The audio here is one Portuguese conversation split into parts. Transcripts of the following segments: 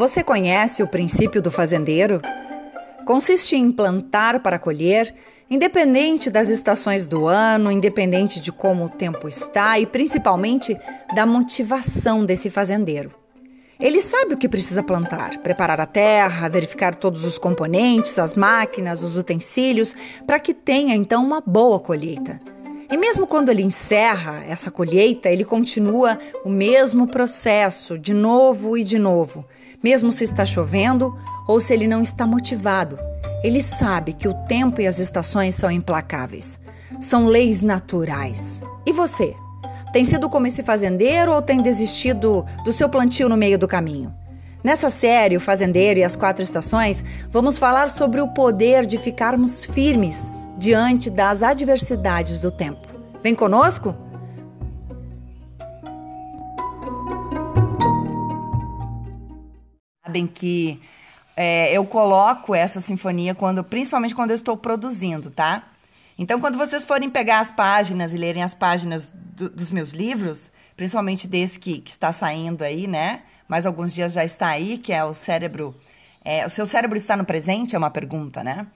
Você conhece o princípio do fazendeiro? Consiste em plantar para colher, independente das estações do ano, independente de como o tempo está e principalmente da motivação desse fazendeiro. Ele sabe o que precisa plantar, preparar a terra, verificar todos os componentes, as máquinas, os utensílios, para que tenha então uma boa colheita. E mesmo quando ele encerra essa colheita, ele continua o mesmo processo, de novo e de novo, mesmo se está chovendo ou se ele não está motivado. Ele sabe que o tempo e as estações são implacáveis. São leis naturais. E você? Tem sido como esse fazendeiro ou tem desistido do seu plantio no meio do caminho? Nessa série, O Fazendeiro e as Quatro Estações, vamos falar sobre o poder de ficarmos firmes diante das adversidades do tempo. Vem conosco? Sabem que é, eu coloco essa sinfonia quando, principalmente quando eu estou produzindo, tá? Então, quando vocês forem pegar as páginas e lerem as páginas do, dos meus livros, principalmente desse que, que, está saindo aí, né? Mas alguns dias já está aí, que é o cérebro. É, o seu cérebro está no presente? É uma pergunta, né?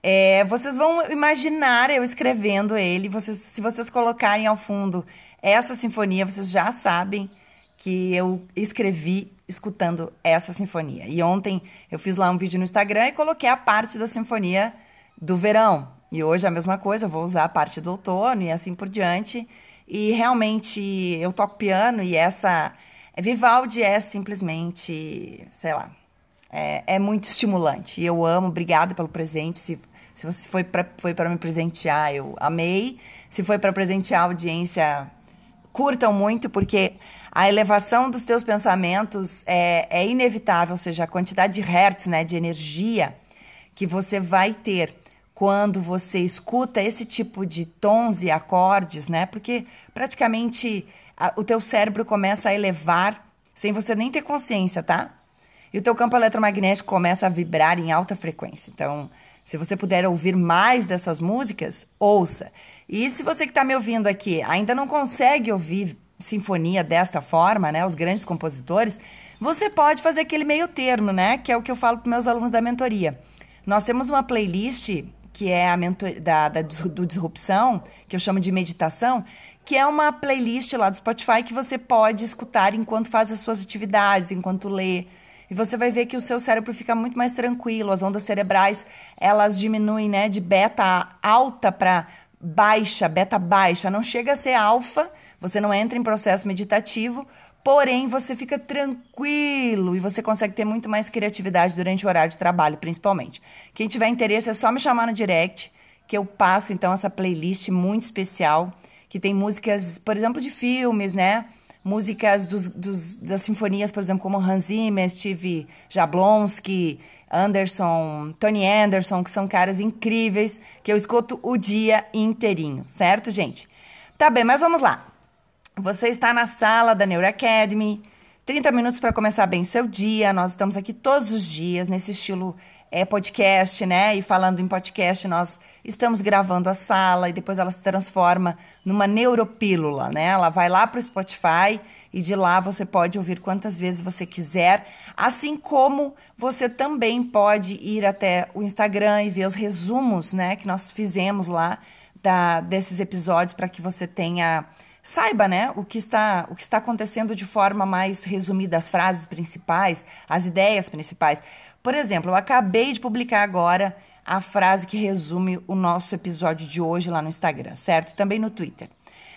É, vocês vão imaginar eu escrevendo ele. Vocês, se vocês colocarem ao fundo essa sinfonia, vocês já sabem que eu escrevi escutando essa sinfonia. E ontem eu fiz lá um vídeo no Instagram e coloquei a parte da sinfonia do verão. E hoje a mesma coisa, vou usar a parte do outono e assim por diante. E realmente eu toco piano e essa Vivaldi é simplesmente, sei lá, é, é muito estimulante. E eu amo, obrigada pelo presente. Se, se você foi para foi me presentear, eu amei. Se foi para presentear a audiência, curtam muito, porque a elevação dos teus pensamentos é, é inevitável, ou seja, a quantidade de hertz, né, de energia que você vai ter quando você escuta esse tipo de tons e acordes, né? Porque praticamente a, o teu cérebro começa a elevar sem você nem ter consciência, tá? E o teu campo eletromagnético começa a vibrar em alta frequência. Então, se você puder ouvir mais dessas músicas, ouça. E se você que está me ouvindo aqui ainda não consegue ouvir sinfonia desta forma, né, os grandes compositores, você pode fazer aquele meio termo, né, que é o que eu falo para meus alunos da mentoria. Nós temos uma playlist que é a mentor, da, da, do Disrupção, que eu chamo de meditação, que é uma playlist lá do Spotify que você pode escutar enquanto faz as suas atividades, enquanto lê. E você vai ver que o seu cérebro fica muito mais tranquilo, as ondas cerebrais, elas diminuem, né, de beta alta para baixa, beta baixa, não chega a ser alfa, você não entra em processo meditativo, porém você fica tranquilo e você consegue ter muito mais criatividade durante o horário de trabalho, principalmente. Quem tiver interesse é só me chamar no direct, que eu passo então essa playlist muito especial, que tem músicas, por exemplo, de filmes, né? Músicas dos, dos, das sinfonias, por exemplo, como Hans Zimmer, Steve Jablonski, Anderson, Tony Anderson, que são caras incríveis, que eu escuto o dia inteirinho, certo, gente? Tá bem, mas vamos lá. Você está na sala da Neuro Academy. 30 minutos para começar bem o seu dia. Nós estamos aqui todos os dias nesse estilo é, podcast, né? E falando em podcast, nós estamos gravando a sala e depois ela se transforma numa neuropílula, né? Ela vai lá para o Spotify e de lá você pode ouvir quantas vezes você quiser, assim como você também pode ir até o Instagram e ver os resumos, né? Que nós fizemos lá da, desses episódios para que você tenha saiba, né, o que está o que está acontecendo de forma mais resumida, as frases principais, as ideias principais. Por exemplo, eu acabei de publicar agora a frase que resume o nosso episódio de hoje lá no Instagram, certo? Também no Twitter.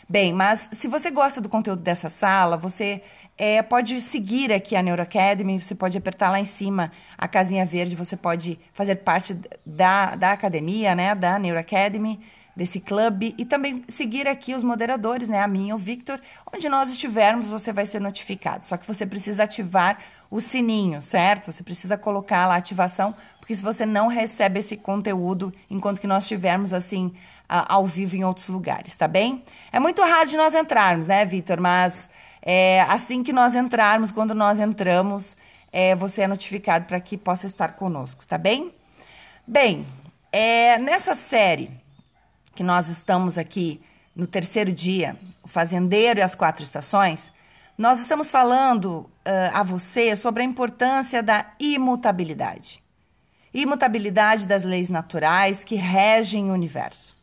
Bem, mas se você gosta do conteúdo dessa sala, você é, pode seguir aqui a Neuro Academy, você pode apertar lá em cima a casinha verde, você pode fazer parte da, da academia, né, da Neuro Academy desse clube e também seguir aqui os moderadores, né, a mim e o Victor, onde nós estivermos, você vai ser notificado. Só que você precisa ativar o sininho, certo? Você precisa colocar lá a ativação, porque se você não recebe esse conteúdo enquanto que nós estivermos assim ao vivo em outros lugares, tá bem? É muito raro de nós entrarmos, né, Victor? Mas é, assim que nós entrarmos, quando nós entramos, é, você é notificado para que possa estar conosco, tá bem? Bem, é, nessa série que nós estamos aqui no terceiro dia, o fazendeiro e as quatro estações, Nós estamos falando uh, a você sobre a importância da imutabilidade. Imutabilidade das leis naturais que regem o universo.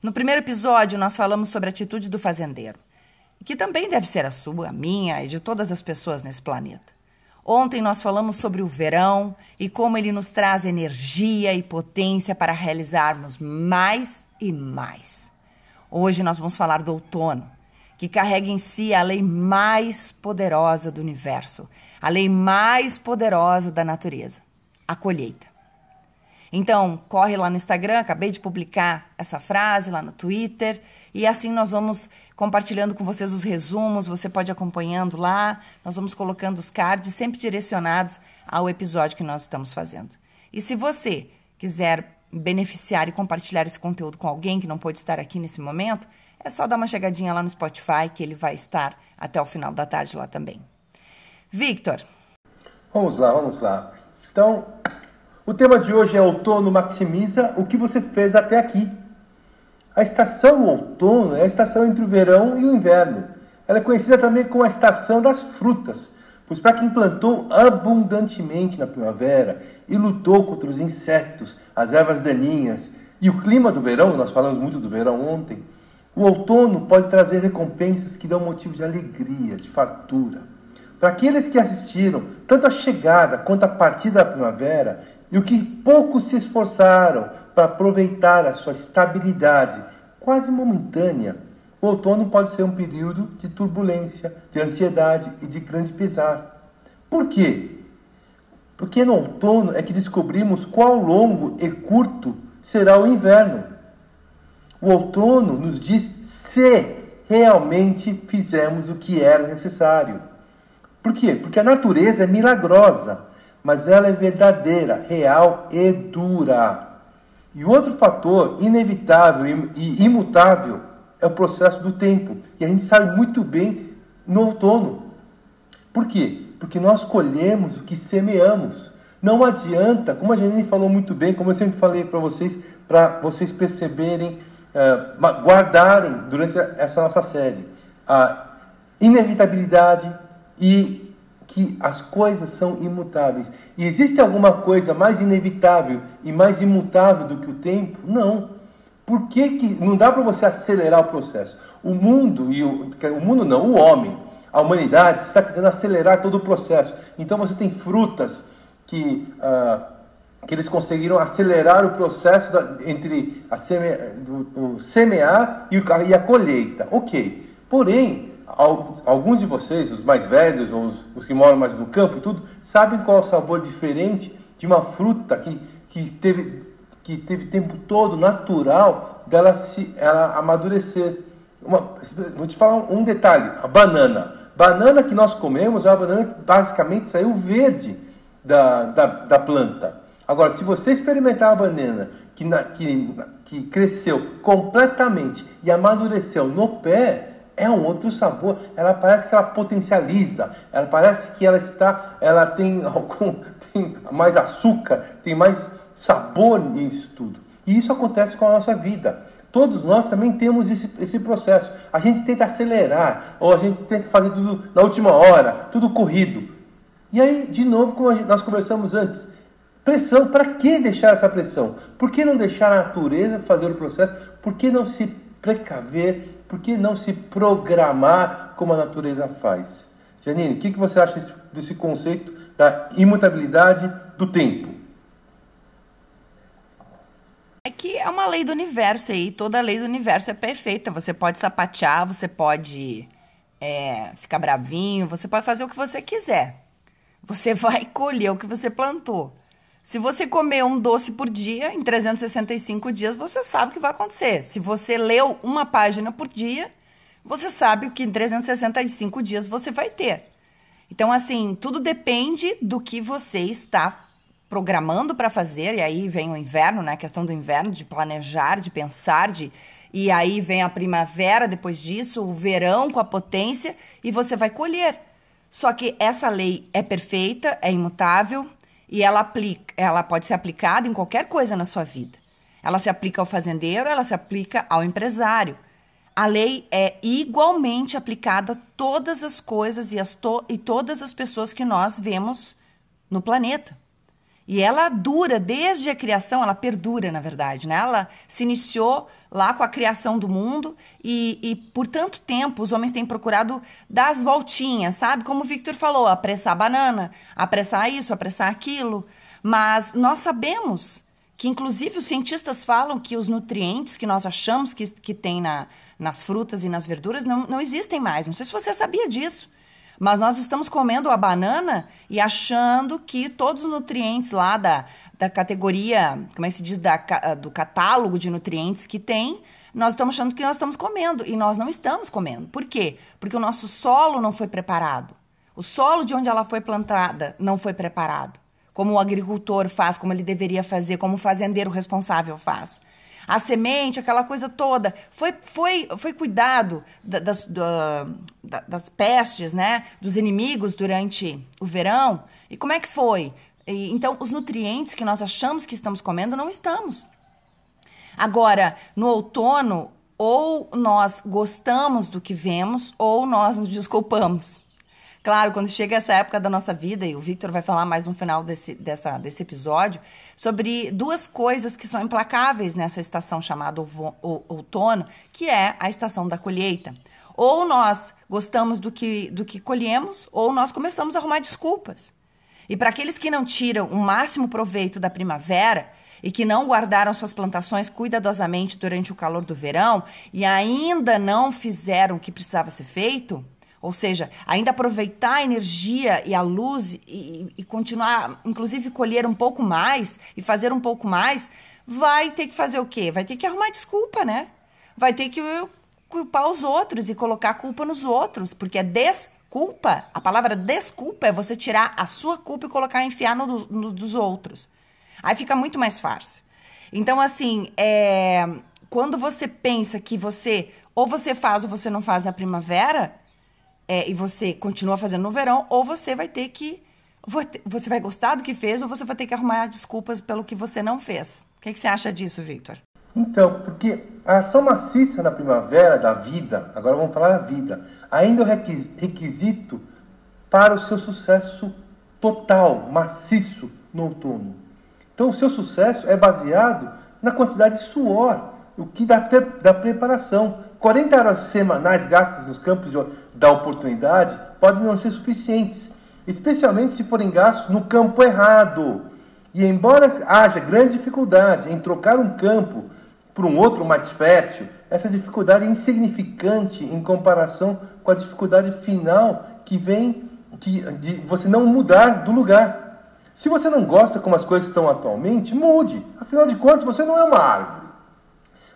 No primeiro episódio, nós falamos sobre a atitude do fazendeiro, que também deve ser a sua, a minha e de todas as pessoas nesse planeta. Ontem nós falamos sobre o verão e como ele nos traz energia e potência para realizarmos mais e mais. Hoje nós vamos falar do outono, que carrega em si a lei mais poderosa do universo, a lei mais poderosa da natureza, a colheita. Então, corre lá no Instagram, acabei de publicar essa frase lá no Twitter, e assim nós vamos compartilhando com vocês os resumos, você pode ir acompanhando lá, nós vamos colocando os cards sempre direcionados ao episódio que nós estamos fazendo. E se você quiser beneficiar e compartilhar esse conteúdo com alguém que não pôde estar aqui nesse momento, é só dar uma chegadinha lá no Spotify que ele vai estar até o final da tarde lá também. Victor. Vamos lá, vamos lá. Então, o tema de hoje é outono maximiza o que você fez até aqui. A estação outono é a estação entre o verão e o inverno. Ela é conhecida também como a estação das frutas, pois para quem plantou abundantemente na primavera e lutou contra os insetos, as ervas daninhas e o clima do verão, nós falamos muito do verão ontem, o outono pode trazer recompensas que dão motivo de alegria, de fartura. Para aqueles que assistiram tanto a chegada quanto a partida da primavera e o que poucos se esforçaram para aproveitar a sua estabilidade quase momentânea, o outono pode ser um período de turbulência, de ansiedade e de grande pesar. Por quê? Porque no outono é que descobrimos qual longo e curto será o inverno. O outono nos diz se realmente fizemos o que era necessário. Por quê? Porque a natureza é milagrosa mas ela é verdadeira, real e dura. E outro fator inevitável e imutável é o processo do tempo. E a gente sabe muito bem no outono. Por quê? Porque nós colhemos o que semeamos. Não adianta, como a Janine falou muito bem, como eu sempre falei para vocês, para vocês perceberem, uh, guardarem durante essa nossa série a inevitabilidade e que as coisas são imutáveis. E existe alguma coisa mais inevitável e mais imutável do que o tempo? Não. Por que, que não dá para você acelerar o processo? O mundo e o, o mundo não, o homem, a humanidade está tentando acelerar todo o processo. Então você tem frutas que ah, que eles conseguiram acelerar o processo da, entre a seme, do, o semear e, e a colheita. Ok. Porém, alguns de vocês, os mais velhos, ou os, os, que moram mais no campo e tudo, sabem qual é o sabor diferente de uma fruta que, que, teve, que teve tempo todo natural dela se ela amadurecer. Uma, vou te falar um detalhe: a banana. Banana que nós comemos é uma banana que basicamente saiu verde da, da, da planta. Agora, se você experimentar a banana que, na, que, que cresceu completamente e amadureceu no pé, é um outro sabor. Ela parece que ela potencializa. Ela parece que ela está, ela tem algum, tem mais açúcar, tem mais sabor nisso tudo. E isso acontece com a nossa vida. Todos nós também temos esse, esse processo. A gente tenta acelerar, ou a gente tenta fazer tudo na última hora, tudo corrido. E aí, de novo, como gente, nós conversamos antes, pressão. Para que deixar essa pressão? Por que não deixar a natureza fazer o processo? Por que não se precaver por que não se programar como a natureza faz? Janine, o que, que você acha desse conceito da imutabilidade do tempo? É que é uma lei do universo aí, toda lei do universo é perfeita. Você pode sapatear, você pode é, ficar bravinho, você pode fazer o que você quiser. Você vai colher o que você plantou. Se você comer um doce por dia, em 365 dias, você sabe o que vai acontecer. Se você leu uma página por dia, você sabe o que em 365 dias você vai ter. Então, assim, tudo depende do que você está programando para fazer, e aí vem o inverno, né? A questão do inverno, de planejar, de pensar, de. E aí vem a primavera depois disso, o verão com a potência, e você vai colher. Só que essa lei é perfeita, é imutável, e ela, aplica, ela pode ser aplicada em qualquer coisa na sua vida. Ela se aplica ao fazendeiro, ela se aplica ao empresário. a lei é igualmente aplicada a todas as coisas e, as to e todas as pessoas que nós vemos no planeta. E ela dura desde a criação, ela perdura, na verdade, né? Ela se iniciou lá com a criação do mundo e, e por tanto tempo os homens têm procurado dar as voltinhas, sabe? Como o Victor falou, apressar a banana, apressar isso, apressar aquilo. Mas nós sabemos que, inclusive, os cientistas falam que os nutrientes que nós achamos que, que tem na, nas frutas e nas verduras não, não existem mais. Não sei se você sabia disso. Mas nós estamos comendo a banana e achando que todos os nutrientes lá da, da categoria, como é que se diz, da, do catálogo de nutrientes que tem, nós estamos achando que nós estamos comendo. E nós não estamos comendo. Por quê? Porque o nosso solo não foi preparado. O solo de onde ela foi plantada não foi preparado. Como o agricultor faz, como ele deveria fazer, como o fazendeiro responsável faz a semente, aquela coisa toda. Foi, foi, foi cuidado das, das pestes, né? Dos inimigos durante o verão. E como é que foi? E, então, os nutrientes que nós achamos que estamos comendo, não estamos. Agora, no outono, ou nós gostamos do que vemos, ou nós nos desculpamos. Claro, quando chega essa época da nossa vida, e o Victor vai falar mais no final desse, dessa, desse episódio, sobre duas coisas que são implacáveis nessa estação chamada outono, que é a estação da colheita. Ou nós gostamos do que, do que colhemos, ou nós começamos a arrumar desculpas. E para aqueles que não tiram o máximo proveito da primavera, e que não guardaram suas plantações cuidadosamente durante o calor do verão e ainda não fizeram o que precisava ser feito, ou seja, ainda aproveitar a energia e a luz e, e, continuar, inclusive, colher um pouco mais e fazer um pouco mais, vai ter que fazer o quê? Vai ter que arrumar desculpa, né? Vai ter que culpar os outros e colocar a culpa nos outros, porque é desculpa. A palavra desculpa é você tirar a sua culpa e colocar, enfiar no, no dos outros. Aí fica muito mais fácil. Então, assim, é, quando você pensa que você ou você faz ou você não faz na primavera, é, e você continua fazendo no verão, ou você vai ter que. Você vai gostar do que fez, ou você vai ter que arrumar desculpas pelo que você não fez. O que, que você acha disso, Victor? Então, porque a ação maciça na primavera da vida, agora vamos falar da vida, ainda é o requisito para o seu sucesso total, maciço no outono. Então, o seu sucesso é baseado na quantidade de suor, o que dá, preparação. 40 horas semanais gastas nos campos da oportunidade podem não ser suficientes, especialmente se forem gastos no campo errado. E embora haja grande dificuldade em trocar um campo por um outro mais fértil, essa dificuldade é insignificante em comparação com a dificuldade final que vem que, de você não mudar do lugar. Se você não gosta como as coisas estão atualmente, mude. Afinal de contas, você não é uma árvore.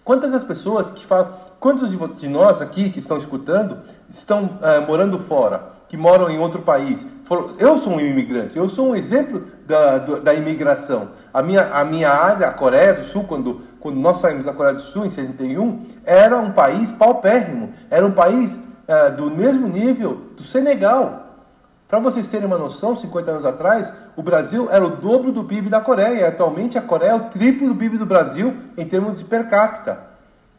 Quantas as pessoas que falam, quantos de nós aqui que estão escutando estão uh, morando fora, que moram em outro país? eu sou um imigrante, eu sou um exemplo da, da imigração. A minha, a minha área, a Coreia do Sul, quando, quando nós saímos da Coreia do Sul em 71, era um país paupérrimo, era um país uh, do mesmo nível do Senegal. Para vocês terem uma noção, 50 anos atrás, o Brasil era o dobro do PIB da Coreia. Atualmente a Coreia é o triplo do PIB do Brasil em termos de per capita.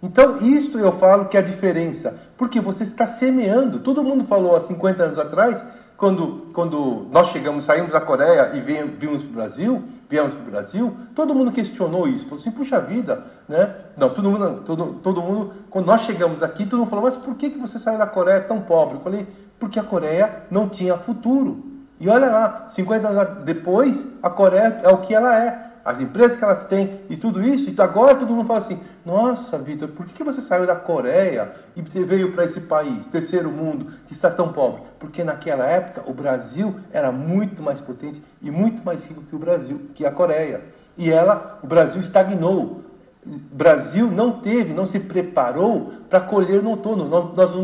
Então, isto eu falo que é a diferença. Porque você está semeando. Todo mundo falou há 50 anos atrás, quando, quando nós chegamos, saímos da Coreia e vimos para o Brasil, viemos para o Brasil, todo mundo questionou isso. Falou assim, puxa vida, né? Não, todo mundo, todo, todo mundo, quando nós chegamos aqui, todo mundo falou, mas por que, que você saiu da Coreia tão pobre? Eu falei, porque a Coreia não tinha futuro. E olha lá, 50 anos depois, a Coreia é o que ela é. As empresas que elas têm e tudo isso. E agora todo mundo fala assim: Nossa, Vitor, por que você saiu da Coreia e veio para esse país, terceiro mundo, que está tão pobre? Porque naquela época o Brasil era muito mais potente e muito mais rico que o Brasil, que a Coreia. E ela, o Brasil estagnou. Brasil não teve, não se preparou para colher no outono. Nós, nós,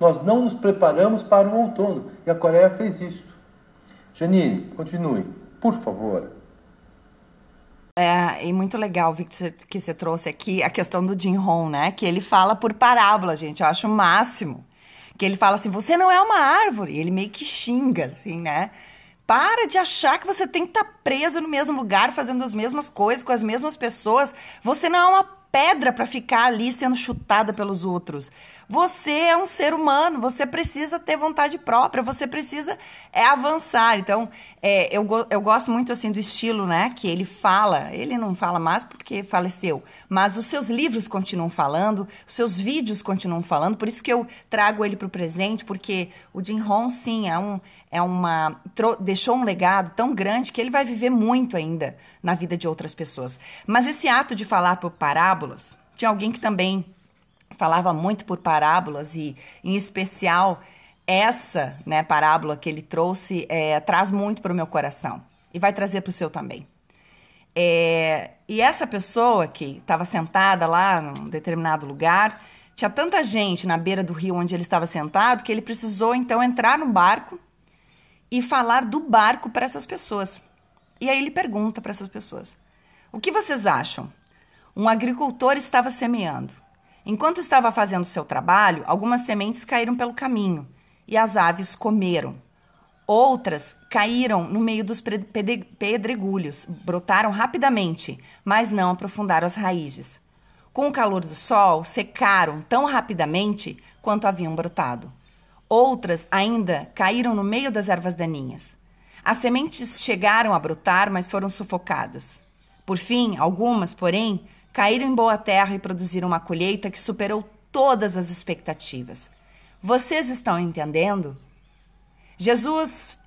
nós não nos preparamos para o outono. E a Coreia fez isso. Janine, continue, por favor. É, e muito legal, Victor, que você trouxe aqui a questão do Jim Hong, né? Que ele fala por parábola, gente. Eu acho o máximo. Que ele fala assim: você não é uma árvore. Ele meio que xinga, assim, né? Para de achar que você tem que estar tá preso no mesmo lugar, fazendo as mesmas coisas, com as mesmas pessoas. Você não é uma pedra para ficar ali sendo chutada pelos outros. Você é um ser humano, você precisa ter vontade própria, você precisa é, avançar. Então, é, eu, eu gosto muito assim do estilo, né? Que ele fala, ele não fala mais porque faleceu, mas os seus livros continuam falando, os seus vídeos continuam falando, por isso que eu trago ele para o presente, porque o Jim Rohn, sim, é um, é uma deixou um legado tão grande que ele vai viver muito ainda na vida de outras pessoas. Mas esse ato de falar por parábolas, tinha alguém que também falava muito por parábolas e, em especial, essa né, parábola que ele trouxe é, traz muito para o meu coração e vai trazer para o seu também. É, e essa pessoa que estava sentada lá num determinado lugar, tinha tanta gente na beira do rio onde ele estava sentado que ele precisou então entrar no barco e falar do barco para essas pessoas. E aí ele pergunta para essas pessoas: O que vocês acham? Um agricultor estava semeando. Enquanto estava fazendo seu trabalho, algumas sementes caíram pelo caminho e as aves comeram. Outras caíram no meio dos pedregulhos, brotaram rapidamente, mas não aprofundaram as raízes. Com o calor do sol, secaram tão rapidamente quanto haviam brotado. Outras ainda caíram no meio das ervas daninhas. As sementes chegaram a brotar, mas foram sufocadas. Por fim, algumas, porém, caíram em boa terra e produziram uma colheita que superou todas as expectativas. Vocês estão entendendo? Jesus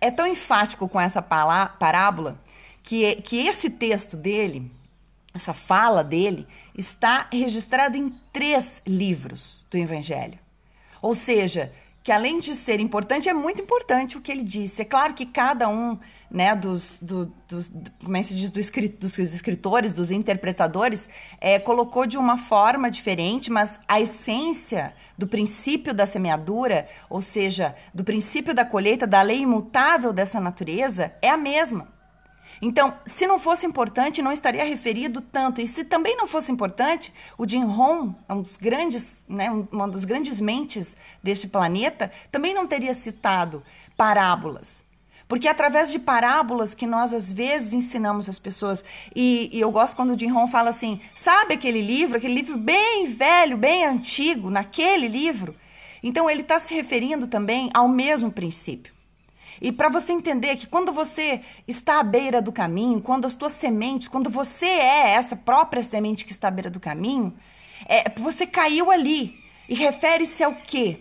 é tão enfático com essa parábola que, que esse texto dele, essa fala dele, está registrado em três livros do Evangelho. Ou seja, que além de ser importante, é muito importante o que ele disse. É claro que cada um né, dos, do, dos, como é que se diz, do escrit, dos escritores, dos interpretadores, é, colocou de uma forma diferente, mas a essência do princípio da semeadura, ou seja, do princípio da colheita, da lei imutável dessa natureza, é a mesma. Então, se não fosse importante, não estaria referido tanto. E se também não fosse importante, o Jim Rohn, é um dos grandes, né, uma das grandes mentes deste planeta, também não teria citado parábolas. Porque é através de parábolas que nós às vezes ensinamos as pessoas. E, e eu gosto quando o Jim Rohn fala assim: sabe aquele livro, aquele livro bem velho, bem antigo, naquele livro? Então ele está se referindo também ao mesmo princípio. E para você entender que quando você está à beira do caminho, quando as tuas sementes, quando você é essa própria semente que está à beira do caminho, é, você caiu ali. E refere-se ao quê?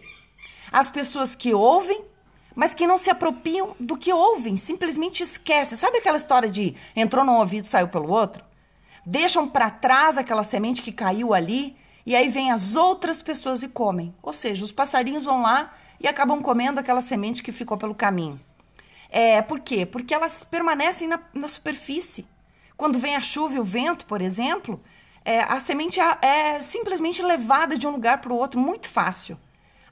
As pessoas que ouvem, mas que não se apropriam do que ouvem, simplesmente esquecem. Sabe aquela história de entrou num ouvido saiu pelo outro? Deixam para trás aquela semente que caiu ali e aí vem as outras pessoas e comem. Ou seja, os passarinhos vão lá e acabam comendo aquela semente que ficou pelo caminho. É, por quê? Porque elas permanecem na, na superfície. Quando vem a chuva e o vento, por exemplo, é, a semente é, é simplesmente levada de um lugar para o outro muito fácil.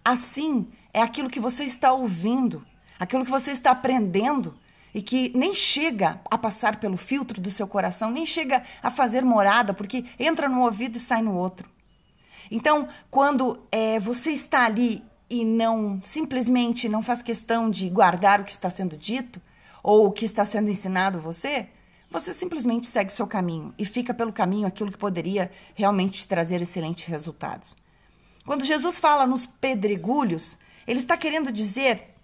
Assim, é aquilo que você está ouvindo, aquilo que você está aprendendo e que nem chega a passar pelo filtro do seu coração, nem chega a fazer morada, porque entra no ouvido e sai no outro. Então, quando é, você está ali e não simplesmente não faz questão de guardar o que está sendo dito ou o que está sendo ensinado a você, você simplesmente segue o seu caminho e fica pelo caminho aquilo que poderia realmente te trazer excelentes resultados. Quando Jesus fala nos pedregulhos, ele está querendo dizer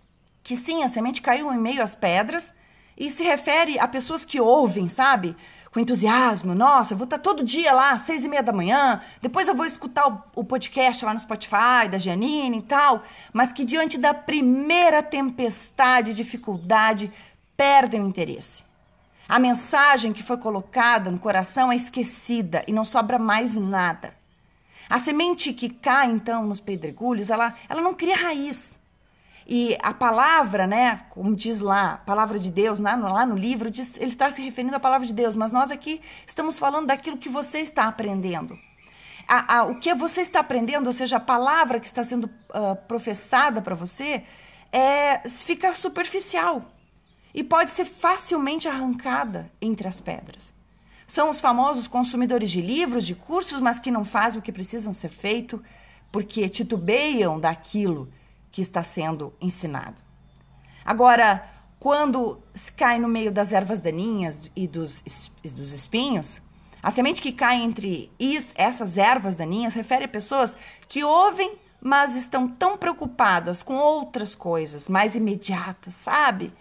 que sim, a semente caiu em meio às pedras e se refere a pessoas que ouvem, sabe? Com entusiasmo. Nossa, eu vou estar todo dia lá, seis e meia da manhã. Depois eu vou escutar o, o podcast lá no Spotify da Janine e tal. Mas que diante da primeira tempestade, dificuldade, perdem o interesse. A mensagem que foi colocada no coração é esquecida e não sobra mais nada. A semente que cai, então, nos pedregulhos, ela, ela não cria raiz. E a palavra, né, como diz lá, a palavra de Deus, lá no, lá no livro, diz, ele está se referindo à palavra de Deus, mas nós aqui estamos falando daquilo que você está aprendendo. A, a, o que você está aprendendo, ou seja, a palavra que está sendo uh, professada para você, é, fica superficial e pode ser facilmente arrancada entre as pedras. São os famosos consumidores de livros, de cursos, mas que não fazem o que precisam ser feito porque titubeiam daquilo que está sendo ensinado. Agora, quando cai no meio das ervas daninhas e dos, e dos espinhos, A semente que cai entre is, essas ervas daninhas refere a pessoas que ouvem, mas estão tão preocupadas com outras coisas mais imediatas, sabe?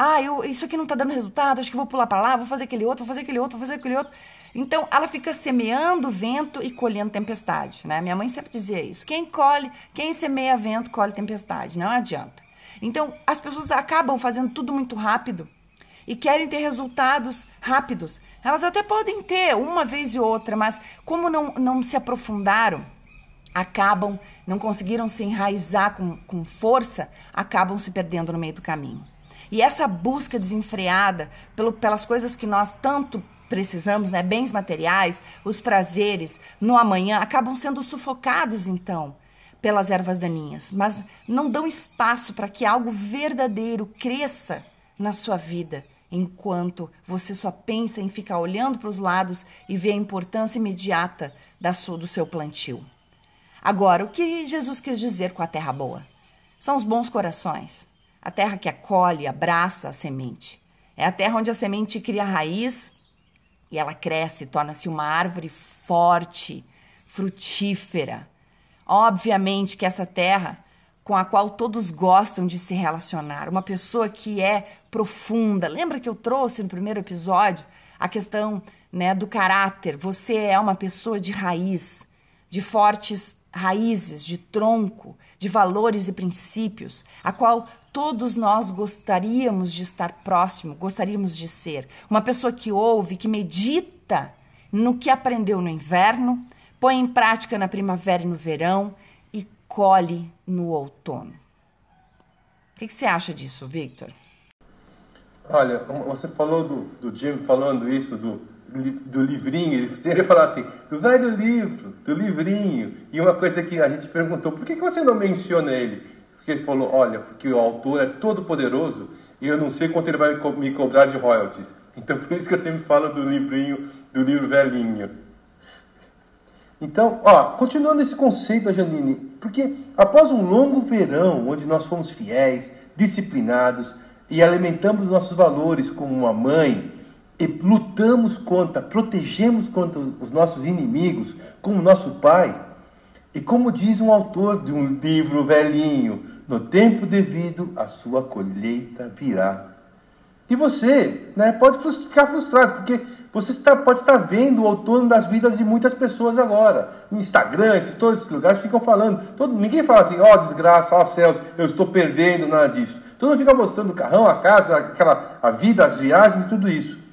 Ah, eu, isso aqui não está dando resultado, acho que vou pular para lá, vou fazer aquele outro, vou fazer aquele outro, vou fazer aquele outro. Então, ela fica semeando vento e colhendo tempestade, né? Minha mãe sempre dizia isso. Quem colhe, quem semeia vento, colhe tempestade. Não adianta. Então, as pessoas acabam fazendo tudo muito rápido e querem ter resultados rápidos. Elas até podem ter uma vez e outra, mas como não, não se aprofundaram, acabam, não conseguiram se enraizar com, com força, acabam se perdendo no meio do caminho. E essa busca desenfreada pelo, pelas coisas que nós tanto precisamos, né, bens materiais, os prazeres no amanhã, acabam sendo sufocados então pelas ervas daninhas, mas não dão espaço para que algo verdadeiro cresça na sua vida, enquanto você só pensa em ficar olhando para os lados e ver a importância imediata da do seu plantio. Agora, o que Jesus quis dizer com a terra boa? São os bons corações, a terra que acolhe, abraça a semente. É a terra onde a semente cria raiz e ela cresce, torna-se uma árvore forte, frutífera. Obviamente que essa terra com a qual todos gostam de se relacionar, uma pessoa que é profunda. Lembra que eu trouxe no primeiro episódio a questão né, do caráter? Você é uma pessoa de raiz, de fortes raízes, de tronco, de valores e princípios, a qual todos nós gostaríamos de estar próximo, gostaríamos de ser. Uma pessoa que ouve, que medita no que aprendeu no inverno, põe em prática na primavera e no verão e colhe no outono. O que, que você acha disso, Victor? Olha, você falou do, do Jim falando isso, do do livrinho, ele teria assim, do velho livro, do livrinho. E uma coisa que a gente perguntou, por que você não menciona ele? Porque ele falou, olha, porque o autor é todo poderoso e eu não sei quanto ele vai me cobrar de royalties. Então por isso que eu sempre falo do livrinho, do livro velhinho. Então, ó, continuando esse conceito, Janine, porque após um longo verão, onde nós fomos fiéis, disciplinados e alimentamos nossos valores como uma mãe, e lutamos contra, protegemos contra os nossos inimigos, como nosso Pai. E como diz um autor de um livro velhinho, no tempo devido a sua colheita virá. E você né, pode ficar frustrado, porque você está, pode estar vendo o outono das vidas de muitas pessoas agora. Instagram, esses, todos esses lugares ficam falando. Todo, ninguém fala assim, ó oh, desgraça, ó oh, céus, eu estou perdendo, nada disso. Todo mundo fica mostrando o carrão, a casa, aquela, a vida, as viagens, tudo isso.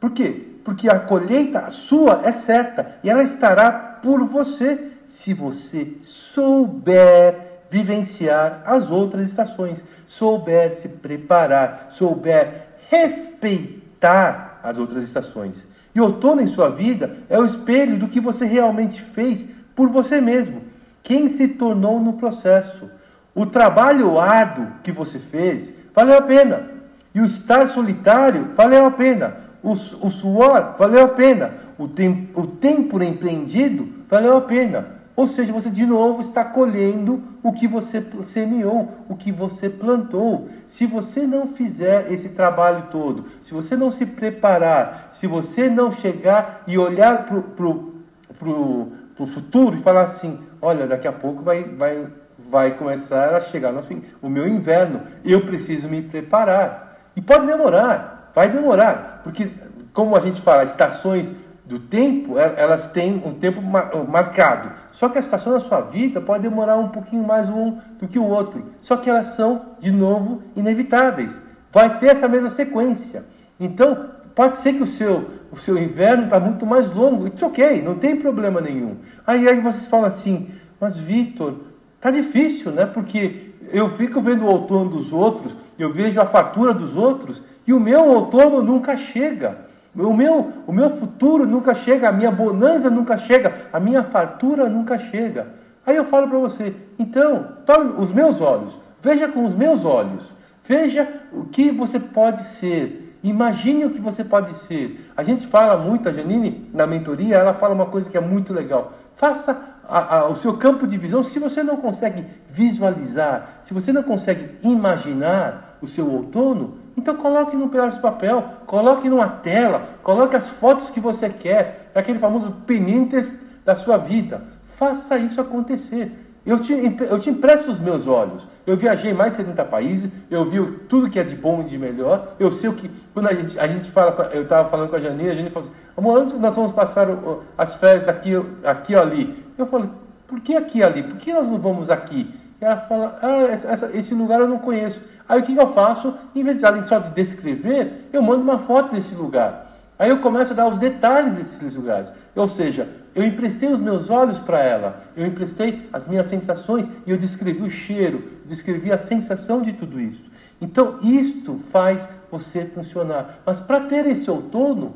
Por quê? Porque a colheita sua é certa e ela estará por você se você souber vivenciar as outras estações, souber se preparar, souber respeitar as outras estações. E outono em sua vida é o espelho do que você realmente fez por você mesmo, quem se tornou no processo. O trabalho árduo que você fez valeu a pena. E o estar solitário valeu a pena. O, suor valeu a pena. O, tem, o tempo empreendido valeu a pena. Ou seja, você de novo está colhendo o que você semeou, o que você plantou. Se você não fizer esse trabalho todo, se você não se preparar, se você não chegar e olhar para o pro, pro, pro futuro e falar assim: olha, daqui a pouco vai, vai, vai começar a chegar no fim, o meu inverno, eu preciso me preparar. E pode demorar, Vai demorar, porque, como a gente fala, estações do tempo, é, elas têm um tempo marcado. Só que a estação da sua vida pode demorar um pouquinho mais um do que o outro. Só que elas são, de novo, inevitáveis. Vai ter essa mesma sequência. Então, pode ser que o seu, o seu inverno está muito mais longo. It's ok, não tem problema nenhum. Aí, aí vocês falam assim, mas Vitor, tá difícil, né? Porque eu fico vendo o outono dos outros, eu vejo a fatura dos outros e o meu outono nunca chega. O meu, o meu futuro nunca chega, a minha bonança nunca chega, a minha fartura nunca chega. Aí eu falo para você, então, tome os meus olhos, veja com os meus olhos, veja o que você pode ser, imagine o que você pode ser. A gente fala muito, a Janine, na mentoria, ela fala uma coisa que é muito legal. Faça a, a, o seu campo de visão, se você não consegue visualizar, se você não consegue imaginar o seu outono, então coloque num pedaço de papel, coloque numa tela, coloque as fotos que você quer, aquele famoso peninters da sua vida. Faça isso acontecer. Eu te, eu te empresto os meus olhos. Eu viajei mais de 70 países, eu vi tudo que é de bom e de melhor. Eu sei o que. Quando a gente, a gente fala, eu estava falando com a Janine, a gente falou assim: amor, onde nós vamos passar as férias aqui, aqui ou ali? Eu falei: por que aqui ali? Por que nós não vamos aqui? E ela fala: ah, essa, esse lugar eu não conheço. Aí o que, que eu faço? Em vez de, além só de descrever, eu mando uma foto desse lugar. Aí eu começo a dar os detalhes desses lugares. Ou seja, eu emprestei os meus olhos para ela, eu emprestei as minhas sensações e eu descrevi o cheiro, descrevi a sensação de tudo isso. Então, isto faz você funcionar. Mas para ter esse outono,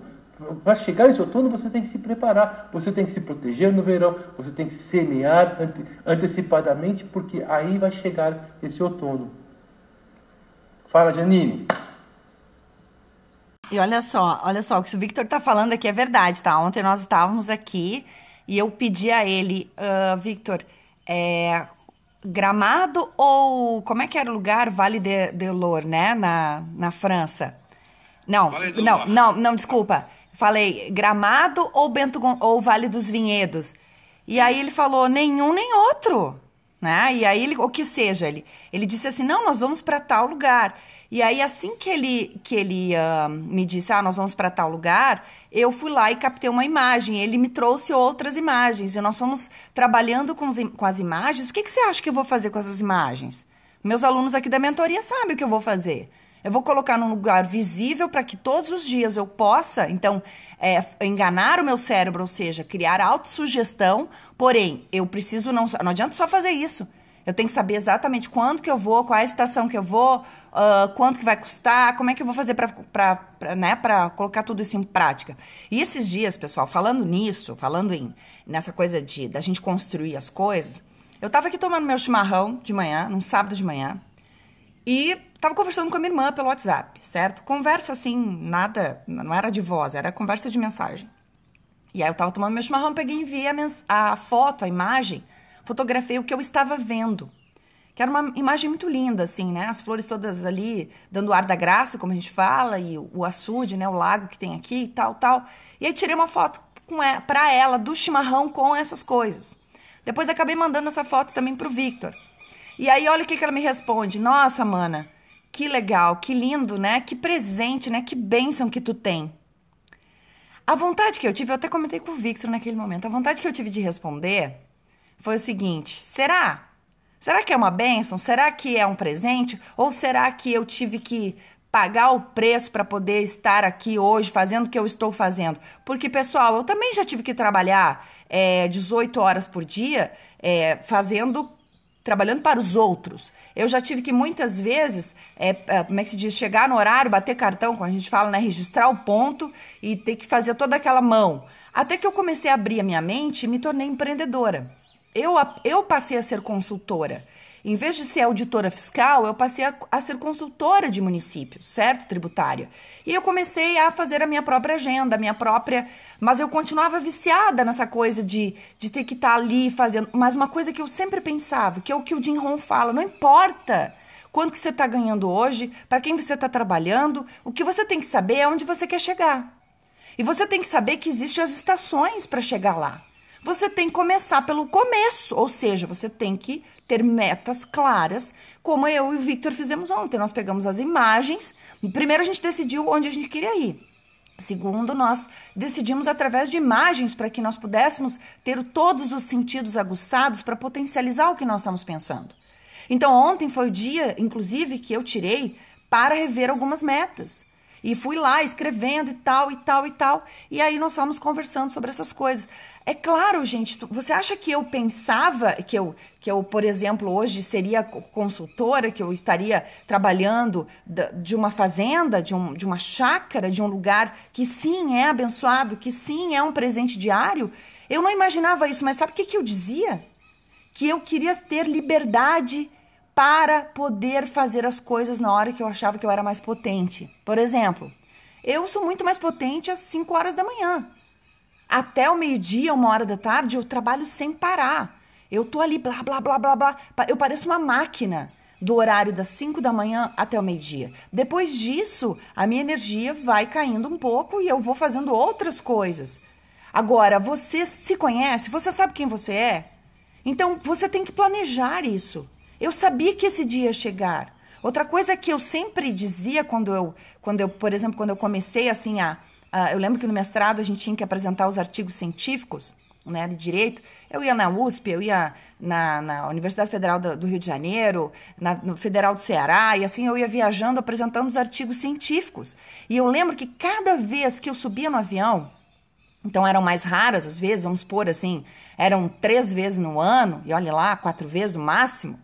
para chegar nesse outono, você tem que se preparar, você tem que se proteger no verão, você tem que semear ante, antecipadamente, porque aí vai chegar esse outono. Fala, Janine. E olha só, olha só, o que o Victor tá falando aqui é verdade, tá? Ontem nós estávamos aqui e eu pedi a ele, uh, Victor, é, Gramado ou como é que era o lugar? Vale de, de Lour, né? Na, na França. Não, vale não, não, não, desculpa. Falei Gramado ou Bento ou Vale dos Vinhedos. E aí ele falou nenhum nem outro, né? E aí ele, o que seja, ele, ele disse assim: "Não, nós vamos para tal lugar". E aí, assim que ele, que ele uh, me disse, ah, nós vamos para tal lugar, eu fui lá e captei uma imagem. Ele me trouxe outras imagens. E nós fomos trabalhando com, os, com as imagens. O que, que você acha que eu vou fazer com essas imagens? Meus alunos aqui da mentoria sabem o que eu vou fazer. Eu vou colocar num lugar visível para que todos os dias eu possa, então, é, enganar o meu cérebro, ou seja, criar autossugestão. Porém, eu preciso não. Não adianta só fazer isso. Eu tenho que saber exatamente quando que eu vou, qual é a estação que eu vou, uh, quanto que vai custar, como é que eu vou fazer para né, colocar tudo isso em prática. E esses dias, pessoal, falando nisso, falando em nessa coisa de da gente construir as coisas, eu estava aqui tomando meu chimarrão de manhã, num sábado de manhã, e estava conversando com a minha irmã pelo WhatsApp, certo? Conversa assim, nada, não era de voz, era conversa de mensagem. E aí eu estava tomando meu chimarrão, peguei e enviei a, a foto, a imagem fotografei o que eu estava vendo. Que era uma imagem muito linda, assim, né? As flores todas ali, dando ar da graça, como a gente fala, e o açude, né? O lago que tem aqui e tal, tal. E aí tirei uma foto com ela, pra ela do chimarrão com essas coisas. Depois acabei mandando essa foto também pro Victor. E aí, olha o que, que ela me responde. Nossa, mana, que legal, que lindo, né? Que presente, né? Que bênção que tu tem. A vontade que eu tive, eu até comentei com o Victor naquele momento, a vontade que eu tive de responder foi o seguinte: será? Será que é uma bênção? Será que é um presente? Ou será que eu tive que pagar o preço para poder estar aqui hoje fazendo o que eu estou fazendo? Porque, pessoal, eu também já tive que trabalhar é, 18 horas por dia é, fazendo trabalhando para os outros. Eu já tive que muitas vezes, é, é, como é que se diz, chegar no horário, bater cartão, como a gente fala, né, registrar o ponto e ter que fazer toda aquela mão. Até que eu comecei a abrir a minha mente e me tornei empreendedora eu, eu passei a ser consultora. Em vez de ser auditora fiscal, eu passei a, a, ser consultora de municípios, certo? Tributária. E eu comecei a fazer a minha própria agenda, a minha própria. Mas eu continuava viciada nessa coisa de, de ter que estar tá ali fazendo. Mas uma coisa que eu sempre pensava, que é o que o Jim Ron fala: não importa quanto que você está ganhando hoje, para quem você está trabalhando, o que você tem que saber é onde você quer chegar. E você tem que saber que existem as estações para chegar lá você tem que começar pelo começo, ou seja, você tem que ter metas claras, como eu e o Victor fizemos ontem. Nós pegamos as imagens, primeiro a gente decidiu onde a gente queria ir. Segundo, nós decidimos através de imagens para que nós pudéssemos ter todos os sentidos aguçados para potencializar o que nós estamos pensando. Então, ontem foi o dia, inclusive, que eu tirei para rever algumas metas. E fui lá escrevendo e tal, e tal, e tal. E aí nós fomos conversando sobre essas coisas. É claro, gente, você acha que eu pensava que eu, que eu, por exemplo, hoje seria consultora, que eu estaria trabalhando de uma fazenda, de, um, de uma chácara, de um lugar que sim é abençoado, que sim é um presente diário? Eu não imaginava isso, mas sabe o que, que eu dizia? Que eu queria ter liberdade para poder fazer as coisas na hora que eu achava que eu era mais potente. Por exemplo, eu sou muito mais potente às 5 horas da manhã. Até o meio-dia, uma hora da tarde, eu trabalho sem parar. Eu tô ali, blá, blá, blá, blá, blá. Eu pareço uma máquina do horário das 5 da manhã até o meio-dia. Depois disso, a minha energia vai caindo um pouco e eu vou fazendo outras coisas. Agora, você se conhece, você sabe quem você é? Então, você tem que planejar isso. Eu sabia que esse dia ia chegar. Outra coisa que eu sempre dizia quando eu, quando eu por exemplo, quando eu comecei assim a, a eu lembro que no mestrado a gente tinha que apresentar os artigos científicos, né, de direito, eu ia na USP, eu ia na, na Universidade Federal do, do, Rio de Janeiro, na, no Federal do Ceará, e assim eu ia viajando apresentando os artigos científicos. E eu lembro que cada vez que eu subia no avião, então eram mais raras às vezes, vamos pôr assim, eram três vezes no ano, e olha lá, quatro vezes no máximo.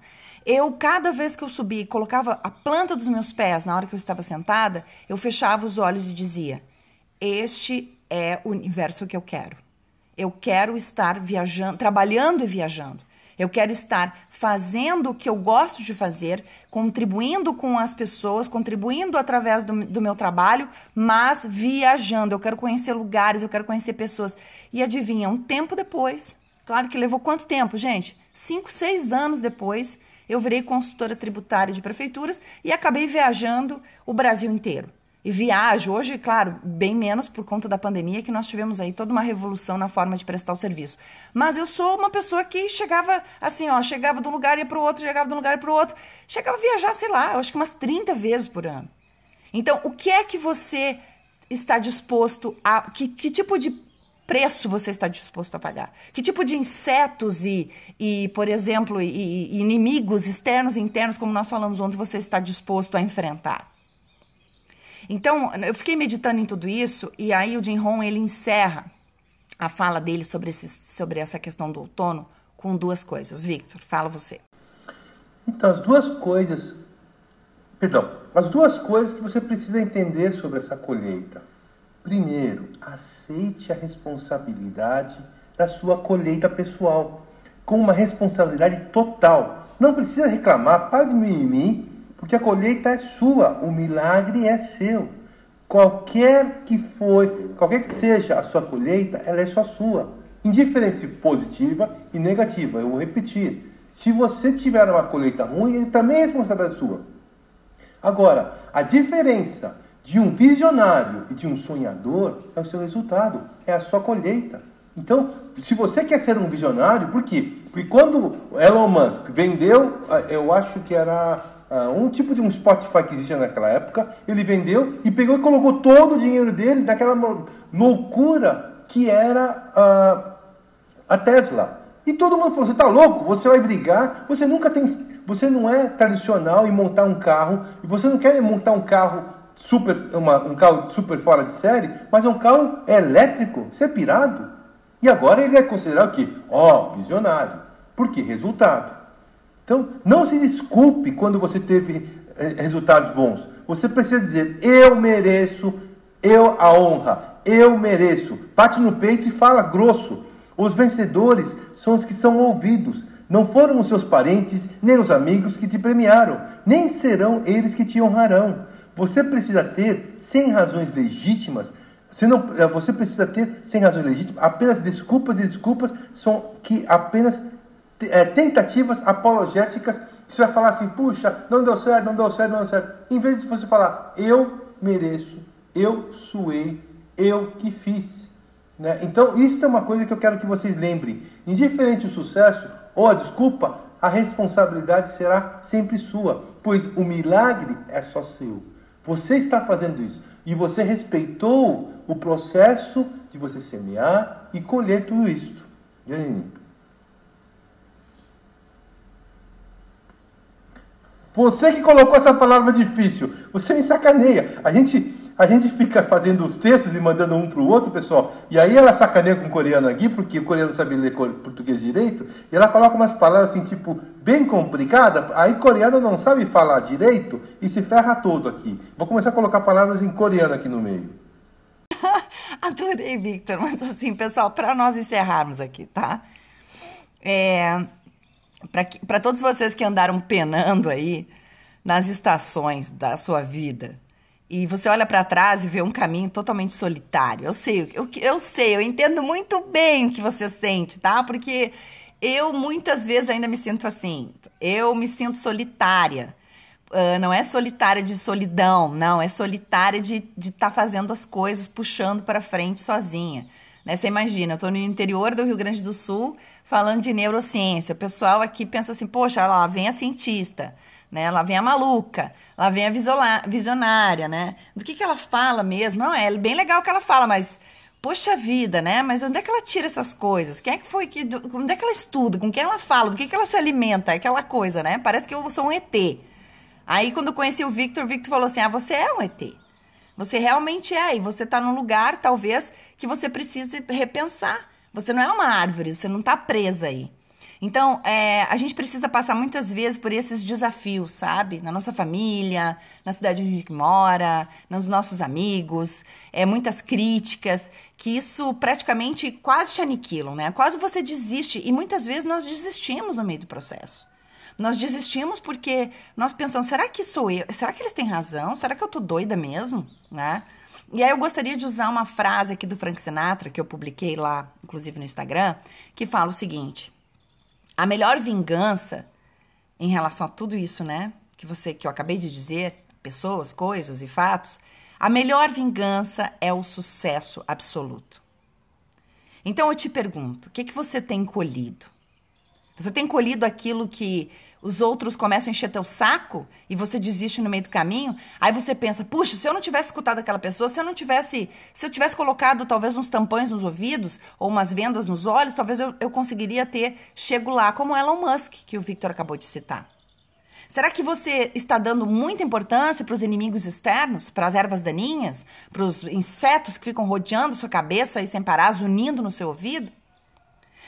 Eu, cada vez que eu subia e colocava a planta dos meus pés na hora que eu estava sentada, eu fechava os olhos e dizia: Este é o universo que eu quero. Eu quero estar viajando, trabalhando e viajando. Eu quero estar fazendo o que eu gosto de fazer, contribuindo com as pessoas, contribuindo através do, do, meu trabalho, mas viajando. Eu quero conhecer lugares, eu quero conhecer pessoas. E adivinha, um tempo depois, claro que levou quanto tempo, gente? Cinco, seis anos depois, eu virei consultora tributária de prefeituras e acabei viajando o Brasil inteiro e viajo. Hoje, claro, bem menos por conta da pandemia, que nós tivemos aí toda uma revolução na forma de prestar o serviço. Mas eu sou uma pessoa que chegava assim, ó, chegava de um lugar e ia para o outro, chegava de um lugar e para o outro. Chegava a viajar, sei lá, eu acho que umas 30 vezes por ano. Então, o que é que você está disposto a. Que, que tipo de preço você está disposto a pagar? Que tipo de insetos e, e por exemplo, e, e inimigos externos e internos, como nós falamos ontem, você está disposto a enfrentar? Então, eu fiquei meditando em tudo isso e aí o Jim Rohn, ele encerra a fala dele sobre, esse, sobre essa questão do outono com duas coisas. Victor, fala você. Então, as duas coisas, perdão, as duas coisas que você precisa entender sobre essa colheita. Primeiro, aceite a responsabilidade da sua colheita pessoal, com uma responsabilidade total. Não precisa reclamar, para de mimimi, porque a colheita é sua, o milagre é seu. Qualquer que foi, qualquer que seja a sua colheita, ela é só sua. Indiferente se positiva e negativa. Eu vou repetir. Se você tiver uma colheita ruim, ele também é responsabilidade sua. Agora, a diferença de um visionário e de um sonhador é o seu resultado, é a sua colheita. Então, se você quer ser um visionário, por quê? Porque quando Elon Musk vendeu, eu acho que era um tipo de um Spotify que existia naquela época, ele vendeu e pegou e colocou todo o dinheiro dele naquela loucura que era uh, a Tesla. E todo mundo falou: você está louco? Você vai brigar? Você nunca tem. Você não é tradicional em montar um carro e você não quer montar um carro super, uma, um carro super fora de série, mas é um carro elétrico. Você é pirado? E agora ele é considerado o quê? Ó, oh, visionário. Por quê? Resultado. Então, não se desculpe quando você teve eh, resultados bons. Você precisa dizer: eu mereço, eu a honra, eu mereço. Bate no peito e fala grosso. Os vencedores são os que são ouvidos. Não foram os seus parentes, nem os amigos que te premiaram, nem serão eles que te honrarão. Você precisa ter, sem razões legítimas, não, eh, você precisa ter, sem razões legítimas, apenas desculpas e desculpas são que apenas é, tentativas apologéticas que você vai falar assim, puxa, não deu certo, não deu certo, não deu certo. Em vez de você falar, eu mereço, eu suei, eu que fiz. Né? Então, isso é uma coisa que eu quero que vocês lembrem. Indiferente o sucesso ou a desculpa, a responsabilidade será sempre sua, pois o milagre é só seu. Você está fazendo isso e você respeitou o processo de você semear e colher tudo isso. Janine. Você que colocou essa palavra difícil, você me sacaneia. A gente, a gente fica fazendo os textos e mandando um para o outro, pessoal, e aí ela sacaneia com o coreano aqui, porque o coreano sabe ler português direito, e ela coloca umas palavras assim, tipo, bem complicada, aí coreano não sabe falar direito e se ferra todo aqui. Vou começar a colocar palavras em coreano aqui no meio. Adorei, Victor, mas assim, pessoal, para nós encerrarmos aqui, tá? É, para todos vocês que andaram penando aí nas estações da sua vida e você olha para trás e vê um caminho totalmente solitário. Eu sei, eu, eu sei, eu entendo muito bem o que você sente, tá? Porque eu muitas vezes ainda me sinto assim. Eu me sinto solitária. Uh, não é solitária de solidão, não, é solitária de estar tá fazendo as coisas, puxando para frente sozinha. Né? Você imagina, eu tô no interior do Rio Grande do Sul falando de neurociência. O pessoal aqui pensa assim, poxa, lá vem a cientista, né? Lá vem a maluca, lá vem a visionária, né? Do que, que ela fala mesmo? Não, é bem legal o que ela fala, mas poxa vida, né? Mas onde é que ela tira essas coisas? Quem é que foi que. Onde é que ela estuda? Com quem ela fala? Do que, que ela se alimenta? Aquela coisa, né? Parece que eu sou um ET. Aí, quando eu conheci o Victor, o Victor falou assim: Ah, você é um ET. Você realmente é. E você está num lugar, talvez, que você precise repensar. Você não é uma árvore, você não está presa aí. Então, é, a gente precisa passar muitas vezes por esses desafios, sabe? Na nossa família, na cidade onde a gente mora, nos nossos amigos, é, muitas críticas, que isso praticamente quase te aniquilam, né? Quase você desiste. E muitas vezes nós desistimos no meio do processo. Nós desistimos porque nós pensamos, será que sou eu? Será que eles têm razão? Será que eu tô doida mesmo? Né? E aí eu gostaria de usar uma frase aqui do Frank Sinatra, que eu publiquei lá, inclusive no Instagram, que fala o seguinte: A melhor vingança em relação a tudo isso, né, que você que eu acabei de dizer, pessoas, coisas e fatos, a melhor vingança é o sucesso absoluto. Então eu te pergunto, o que que você tem colhido? Você tem colhido aquilo que os outros começam a encher teu saco e você desiste no meio do caminho, aí você pensa, puxa, se eu não tivesse escutado aquela pessoa, se eu não tivesse, se eu tivesse colocado talvez uns tampões nos ouvidos ou umas vendas nos olhos, talvez eu, eu conseguiria ter chego lá, como Elon Musk, que o Victor acabou de citar. Será que você está dando muita importância para os inimigos externos, para as ervas daninhas, para os insetos que ficam rodeando sua cabeça e sem parar, zunindo no seu ouvido?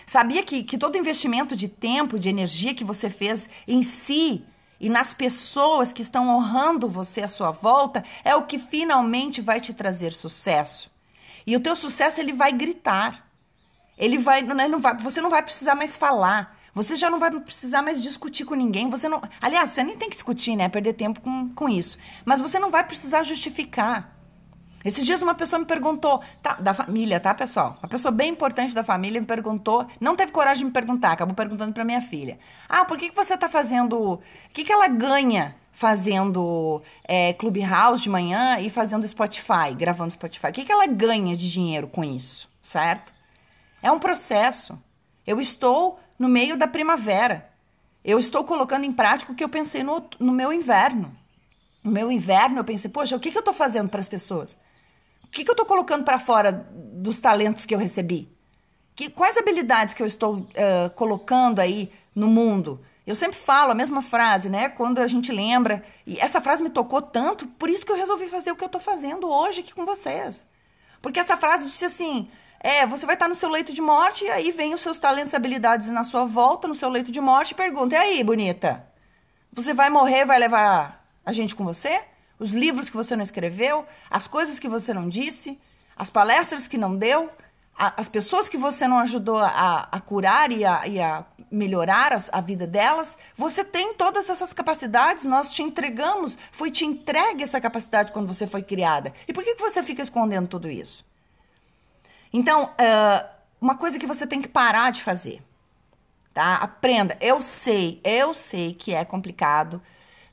Sabia que, que todo investimento de tempo, de energia que você fez em si e nas pessoas que estão honrando você à sua volta é o que finalmente vai te trazer sucesso. E o teu sucesso ele vai gritar. Ele vai, não vai, você não vai precisar mais falar. Você já não vai precisar mais discutir com ninguém. Você não, aliás, você nem tem que discutir, né? Perder tempo com, com isso. Mas você não vai precisar justificar. Esses dias uma pessoa me perguntou, tá, da família, tá, pessoal? Uma pessoa bem importante da família me perguntou, não teve coragem de me perguntar, acabou perguntando para minha filha. Ah, por que, que você tá fazendo. O que, que ela ganha fazendo é, Clubhouse de manhã e fazendo Spotify, gravando Spotify? O que, que ela ganha de dinheiro com isso, certo? É um processo. Eu estou no meio da primavera. Eu estou colocando em prática o que eu pensei no, no meu inverno. No meu inverno, eu pensei, poxa, o que, que eu estou fazendo para as pessoas? O que, que eu estou colocando para fora dos talentos que eu recebi? Que, quais habilidades que eu estou uh, colocando aí no mundo? Eu sempre falo a mesma frase, né? Quando a gente lembra. E essa frase me tocou tanto, por isso que eu resolvi fazer o que eu estou fazendo hoje aqui com vocês. Porque essa frase disse assim: é, você vai estar no seu leito de morte, e aí vem os seus talentos e habilidades na sua volta, no seu leito de morte, e pergunta: e aí, bonita? Você vai morrer, vai levar a gente com você? Os livros que você não escreveu, as coisas que você não disse, as palestras que não deu, a, as pessoas que você não ajudou a, a curar e a, e a melhorar a, a, vida delas. Você tem todas essas capacidades, nós te entregamos, foi te entregue essa capacidade quando você foi criada. E por que, que você fica escondendo tudo isso? Então, uh, uma coisa que você tem que parar de fazer, tá? Aprenda. Eu sei, eu sei que é complicado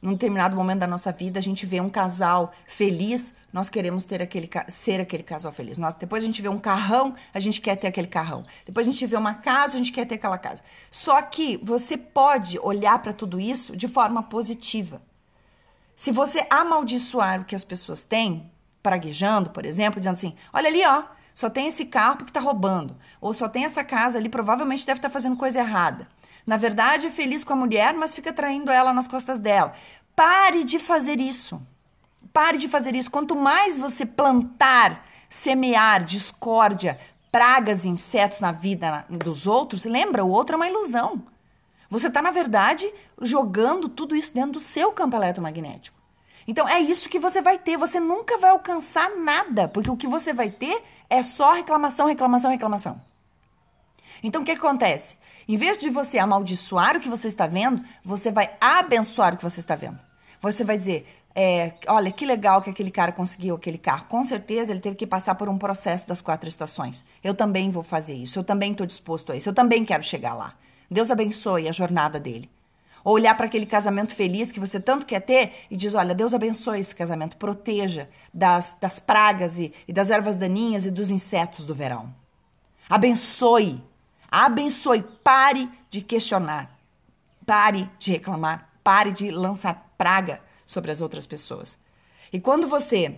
num determinado momento da nossa vida, a gente vê um casal feliz, nós queremos ter aquele, ser aquele casal feliz. Nós, depois a gente vê um carrão, a gente quer ter aquele carrão. Depois a gente vê uma casa, a gente quer ter aquela casa. Só que você pode olhar para tudo isso de forma positiva. Se você amaldiçoar o que as pessoas têm, praguejando, por exemplo, dizendo assim: olha ali, ó, só tem esse carro porque está roubando. Ou só tem essa casa ali, provavelmente deve estar tá fazendo coisa errada. Na verdade, é feliz com a mulher, mas fica traindo ela nas costas dela. Pare de fazer isso. Pare de fazer isso. Quanto mais você plantar, semear discórdia, pragas e insetos na vida dos outros, lembra, o outro é uma ilusão. Você está, na verdade, jogando tudo isso dentro do seu campo eletromagnético. Então é isso que você vai ter. Você nunca vai alcançar nada, porque o que você vai ter é só reclamação, reclamação, reclamação. Então o que, que acontece? Em vez de você amaldiçoar o que você está vendo, você vai abençoar o que você está vendo. Você vai dizer: é, olha, que legal que aquele cara conseguiu aquele carro. Com certeza ele teve que passar por um processo das quatro estações. Eu também vou fazer isso. Eu também estou disposto a isso. Eu também quero chegar lá. Deus abençoe a jornada dele. Ou olhar para aquele casamento feliz que você tanto quer ter e diz: Olha, Deus abençoe esse casamento, proteja das, das pragas e, e das ervas daninhas e dos insetos do verão. Abençoe. Abençoe. Pare de questionar. Pare de reclamar. Pare de lançar praga sobre as outras pessoas. E quando você,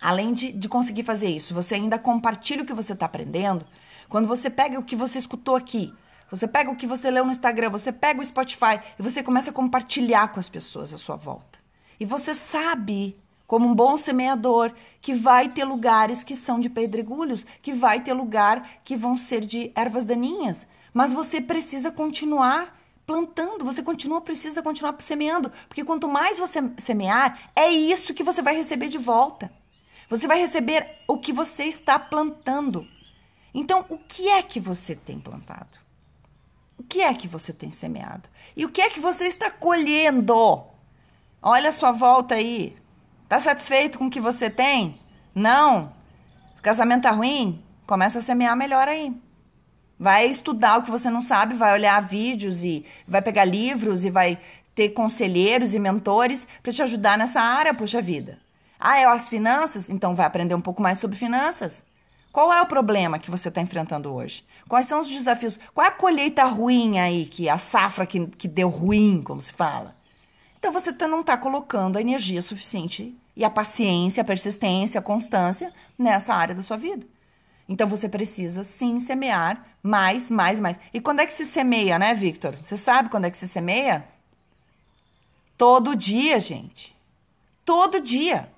além de, de conseguir fazer isso, você ainda compartilha o que você está aprendendo, quando você pega o que você escutou aqui, você pega o que você leu no Instagram, você pega o Spotify e você começa a compartilhar com as pessoas à sua volta. E você sabe, como um bom semeador, que vai ter lugares que são de pedregulhos, que vai ter lugar que vão ser de ervas daninhas. Mas você precisa continuar plantando, você continua precisa continuar semeando, porque quanto mais você semear, é isso que você vai receber de volta. Você vai receber o que você está plantando. Então, o que é que você tem plantado? O que é que você tem semeado? E o que é que você está colhendo? Olha a sua volta aí. Tá satisfeito com o que você tem? Não? Casamento tá ruim? Começa a semear melhor aí. Vai estudar o que você não sabe, vai olhar vídeos e vai pegar livros e vai ter conselheiros e mentores para te ajudar nessa área, puxa vida. Ah, é as finanças? Então vai aprender um pouco mais sobre finanças. Qual é o problema que você está enfrentando hoje? Quais são os desafios? Qual é a colheita ruim aí, que a safra que, que deu ruim, como se fala? Então você tá, não está colocando a energia suficiente e a paciência, a persistência, a constância nessa área da sua vida. Então você precisa sim semear mais, mais, mais. E quando é que se semeia, né, Victor? Você sabe quando é que se semeia? Todo dia, gente. Todo dia.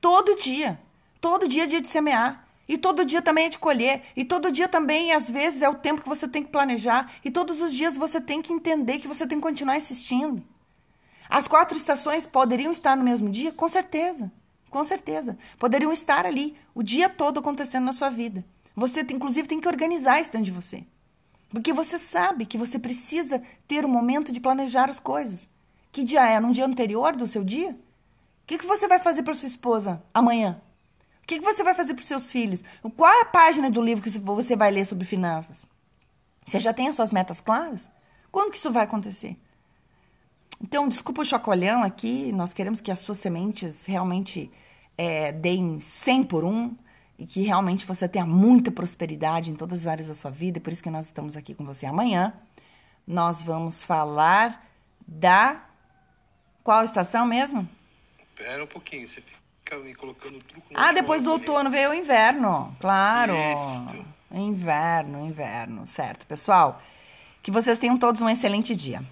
Todo dia. Todo dia é dia de semear. E todo dia também é de colher. E todo dia também, às vezes, é o tempo que você tem que planejar. E todos os dias você tem que entender que você tem que continuar insistindo. As quatro estações poderiam estar no mesmo dia? Com certeza. Com certeza. Poderiam estar ali o dia todo acontecendo na sua vida. Você, inclusive, tem que organizar isso dentro de você. Porque você sabe que você precisa ter um momento de planejar as coisas. Que dia é? Num dia anterior do seu dia? O que, que você vai fazer para sua esposa amanhã? O que, que você vai fazer para os seus filhos? Qual é a página do livro que você vai ler sobre finanças? Você já tem as suas metas claras? Quando que isso vai acontecer? Então, desculpa o chacoalhão aqui, nós queremos que as suas sementes realmente é, deem 100 por um e que realmente você tenha muita prosperidade em todas as áreas da sua vida, e por isso que nós estamos aqui com você amanhã. Nós vamos falar da. Qual estação mesmo? Espera um pouquinho, você fica me colocando truco no Ah, depois do outono veio o inverno, claro. Isso. Inverno, inverno, certo. Pessoal, que vocês tenham todos um excelente dia.